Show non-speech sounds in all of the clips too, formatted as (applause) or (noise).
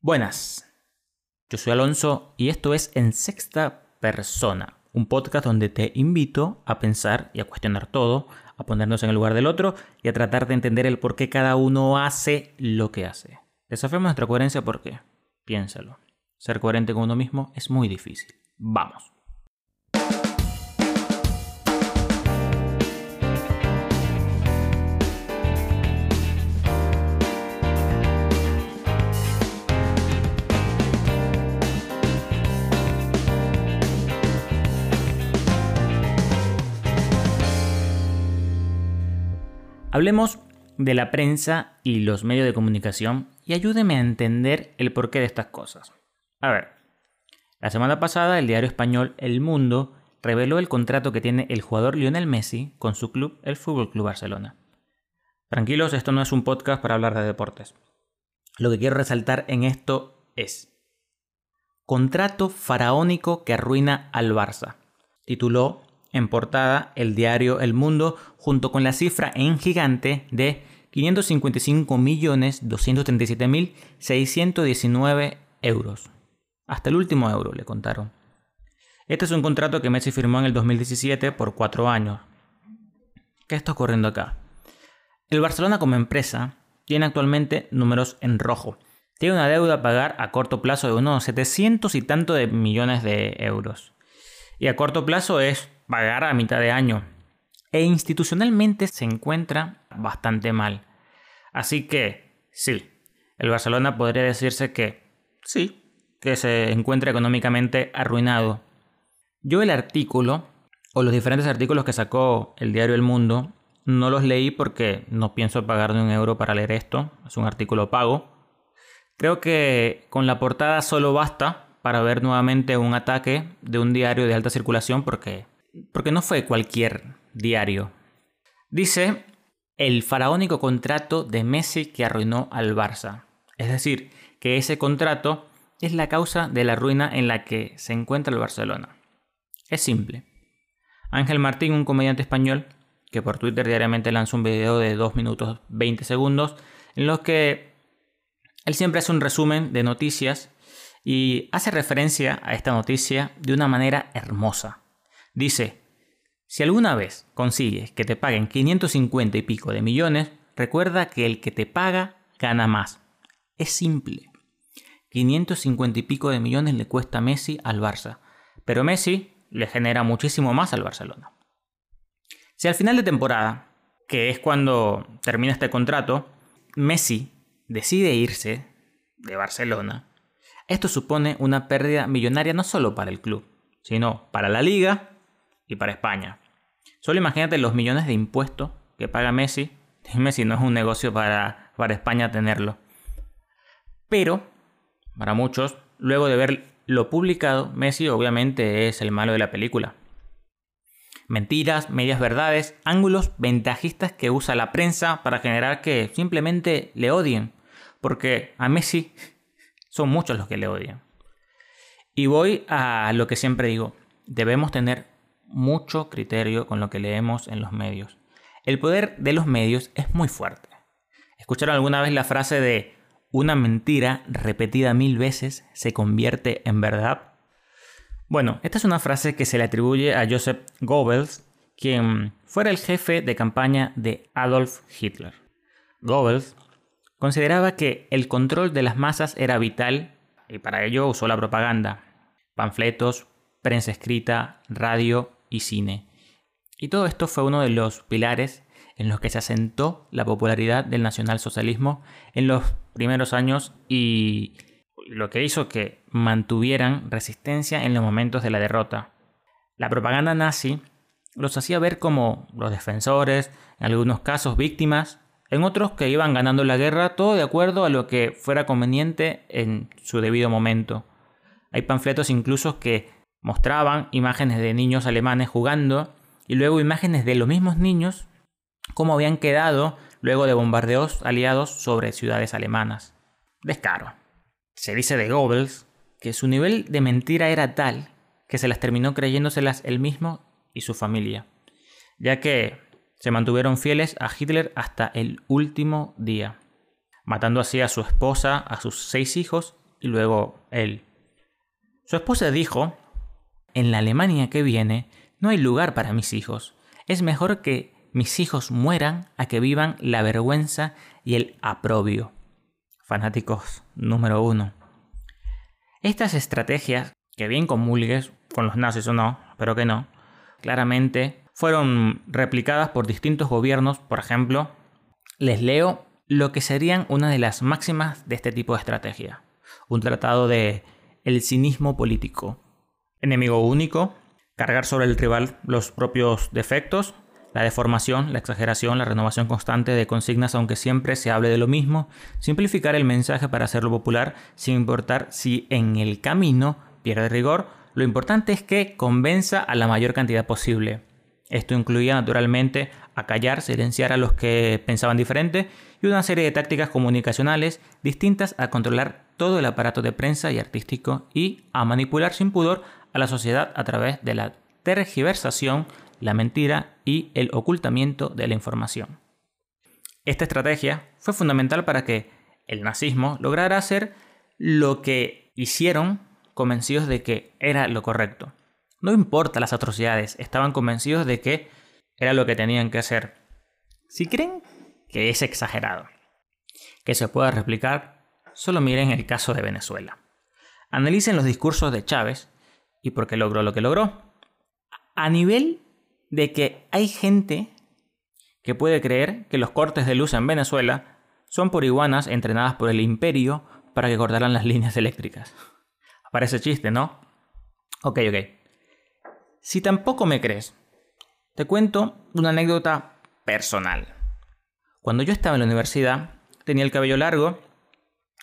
Buenas, yo soy Alonso y esto es En Sexta Persona, un podcast donde te invito a pensar y a cuestionar todo, a ponernos en el lugar del otro y a tratar de entender el por qué cada uno hace lo que hace. Desafiamos nuestra coherencia porque, piénsalo, ser coherente con uno mismo es muy difícil. Vamos. Hablemos de la prensa y los medios de comunicación y ayúdeme a entender el porqué de estas cosas. A ver, la semana pasada el diario español El Mundo reveló el contrato que tiene el jugador Lionel Messi con su club, el Fútbol Club Barcelona. Tranquilos, esto no es un podcast para hablar de deportes. Lo que quiero resaltar en esto es Contrato faraónico que arruina al Barça. Tituló en portada el diario El Mundo junto con la cifra en gigante de 555.237.619 euros. Hasta el último euro le contaron. Este es un contrato que Messi firmó en el 2017 por cuatro años. ¿Qué está ocurriendo acá? El Barcelona como empresa tiene actualmente números en rojo. Tiene una deuda a pagar a corto plazo de unos 700 y tanto de millones de euros. Y a corto plazo es pagar a mitad de año. E institucionalmente se encuentra bastante mal. Así que, sí, el Barcelona podría decirse que sí, que se encuentra económicamente arruinado. Yo el artículo, o los diferentes artículos que sacó el diario El Mundo, no los leí porque no pienso pagar de un euro para leer esto, es un artículo pago. Creo que con la portada solo basta para ver nuevamente un ataque de un diario de alta circulación porque porque no fue cualquier diario. Dice el faraónico contrato de Messi que arruinó al Barça. Es decir, que ese contrato es la causa de la ruina en la que se encuentra el Barcelona. Es simple. Ángel Martín, un comediante español, que por Twitter diariamente lanza un video de 2 minutos 20 segundos, en los que él siempre hace un resumen de noticias y hace referencia a esta noticia de una manera hermosa. Dice, si alguna vez consigues que te paguen 550 y pico de millones, recuerda que el que te paga gana más. Es simple. 550 y pico de millones le cuesta Messi al Barça, pero Messi le genera muchísimo más al Barcelona. Si al final de temporada, que es cuando termina este contrato, Messi decide irse de Barcelona, esto supone una pérdida millonaria no solo para el club, sino para la liga y para España. Solo imagínate los millones de impuestos que paga Messi. Dime si no es un negocio para, para España tenerlo. Pero, para muchos, luego de ver lo publicado, Messi obviamente es el malo de la película. Mentiras, medias verdades, ángulos ventajistas que usa la prensa para generar que simplemente le odien. Porque a Messi (laughs) son muchos los que le odian. Y voy a lo que siempre digo. Debemos tener mucho criterio con lo que leemos en los medios. El poder de los medios es muy fuerte. ¿Escucharon alguna vez la frase de una mentira repetida mil veces se convierte en verdad? Bueno, esta es una frase que se le atribuye a Joseph Goebbels, quien fuera el jefe de campaña de Adolf Hitler. Goebbels consideraba que el control de las masas era vital y para ello usó la propaganda, panfletos, prensa escrita, radio y cine. Y todo esto fue uno de los pilares en los que se asentó la popularidad del nacionalsocialismo en los primeros años y lo que hizo que mantuvieran resistencia en los momentos de la derrota. La propaganda nazi los hacía ver como los defensores, en algunos casos víctimas, en otros que iban ganando la guerra, todo de acuerdo a lo que fuera conveniente en su debido momento. Hay panfletos incluso que Mostraban imágenes de niños alemanes jugando y luego imágenes de los mismos niños cómo habían quedado luego de bombardeos aliados sobre ciudades alemanas. Descaro. Se dice de Goebbels que su nivel de mentira era tal que se las terminó creyéndoselas él mismo y su familia, ya que se mantuvieron fieles a Hitler hasta el último día, matando así a su esposa, a sus seis hijos y luego él. Su esposa dijo, en la Alemania que viene no hay lugar para mis hijos. Es mejor que mis hijos mueran a que vivan la vergüenza y el aprobio. Fanáticos número uno. Estas estrategias, que bien comulgues con los nazis o no, pero que no, claramente fueron replicadas por distintos gobiernos, por ejemplo, les leo lo que serían una de las máximas de este tipo de estrategia. Un tratado de el cinismo político. Enemigo único, cargar sobre el rival los propios defectos, la deformación, la exageración, la renovación constante de consignas aunque siempre se hable de lo mismo, simplificar el mensaje para hacerlo popular sin importar si en el camino pierde rigor, lo importante es que convenza a la mayor cantidad posible. Esto incluía naturalmente acallar, silenciar a los que pensaban diferente y una serie de tácticas comunicacionales distintas a controlar todo el aparato de prensa y artístico y a manipular sin pudor a la sociedad a través de la tergiversación la mentira y el ocultamiento de la información. Esta estrategia fue fundamental para que el nazismo lograra hacer lo que hicieron convencidos de que era lo correcto. No importa las atrocidades, estaban convencidos de que era lo que tenían que hacer. Si creen que es exagerado, que se pueda replicar, solo miren el caso de Venezuela. Analicen los discursos de Chávez y por qué logró lo que logró. A nivel de que hay gente que puede creer que los cortes de luz en Venezuela son por iguanas entrenadas por el imperio para que cortaran las líneas eléctricas. Parece chiste, ¿no? Ok, ok. Si tampoco me crees, te cuento una anécdota personal. Cuando yo estaba en la universidad, tenía el cabello largo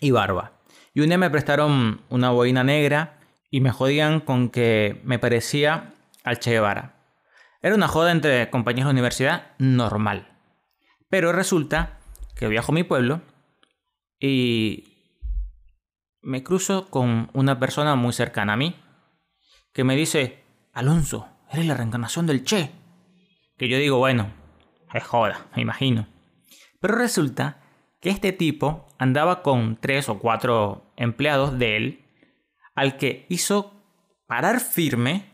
y barba. Y un día me prestaron una boina negra y me jodían con que me parecía al Che Guevara. Era una joda entre compañeros de universidad normal. Pero resulta que viajo a mi pueblo y me cruzo con una persona muy cercana a mí que me dice, Alonso, eres la reencarnación del Che. Que yo digo, bueno, es joda, me imagino. Pero resulta que este tipo andaba con tres o cuatro empleados de él, al que hizo parar firme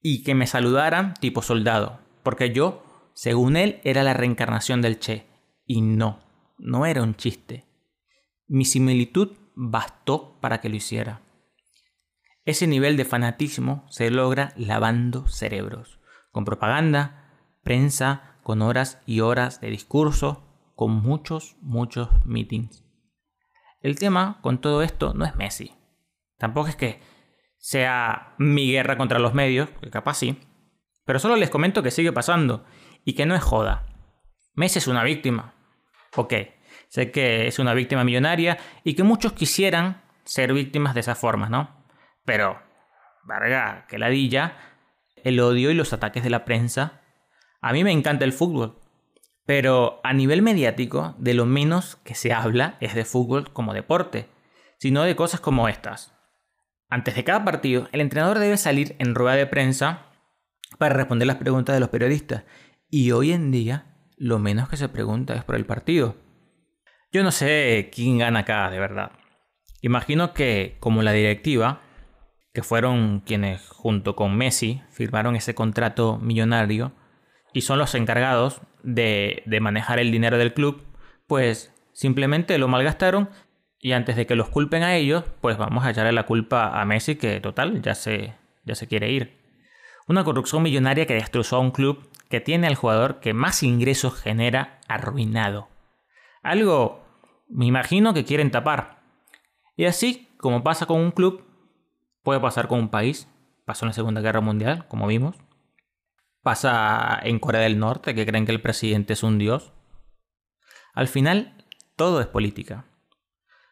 y que me saludaran tipo soldado, porque yo, según él, era la reencarnación del Che. Y no, no era un chiste. Mi similitud bastó para que lo hiciera. Ese nivel de fanatismo se logra lavando cerebros, con propaganda, prensa, con horas y horas de discurso, con muchos, muchos meetings. El tema con todo esto no es Messi. Tampoco es que sea mi guerra contra los medios, que capaz sí. Pero solo les comento que sigue pasando y que no es joda. Messi es una víctima. Ok, sé que es una víctima millonaria y que muchos quisieran ser víctimas de esa forma, ¿no? Pero, verga, que ladilla, el odio y los ataques de la prensa. A mí me encanta el fútbol, pero a nivel mediático, de lo menos que se habla es de fútbol como deporte, sino de cosas como estas. Antes de cada partido, el entrenador debe salir en rueda de prensa para responder las preguntas de los periodistas. Y hoy en día, lo menos que se pregunta es por el partido. Yo no sé quién gana acá, de verdad. Imagino que, como la directiva, que fueron quienes junto con Messi firmaron ese contrato millonario y son los encargados de, de manejar el dinero del club, pues simplemente lo malgastaron y antes de que los culpen a ellos, pues vamos a echarle la culpa a Messi, que total, ya se, ya se quiere ir. Una corrupción millonaria que destrozó a un club que tiene al jugador que más ingresos genera arruinado. Algo, me imagino que quieren tapar. Y así, como pasa con un club, puede pasar con un país. Pasó en la Segunda Guerra Mundial, como vimos. Pasa en Corea del Norte, que creen que el presidente es un dios. Al final, todo es política.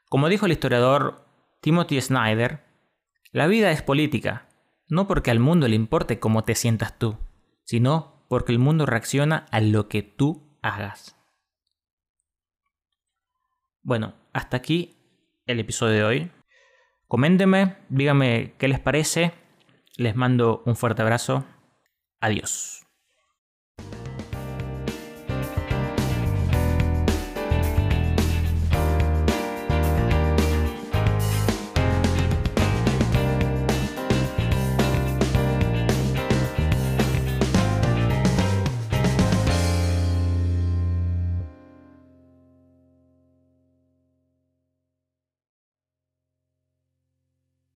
Como dijo el historiador Timothy Snyder, la vida es política, no porque al mundo le importe cómo te sientas tú, sino porque el mundo reacciona a lo que tú hagas. Bueno, hasta aquí el episodio de hoy. Coméntenme, díganme qué les parece. Les mando un fuerte abrazo. Adiós.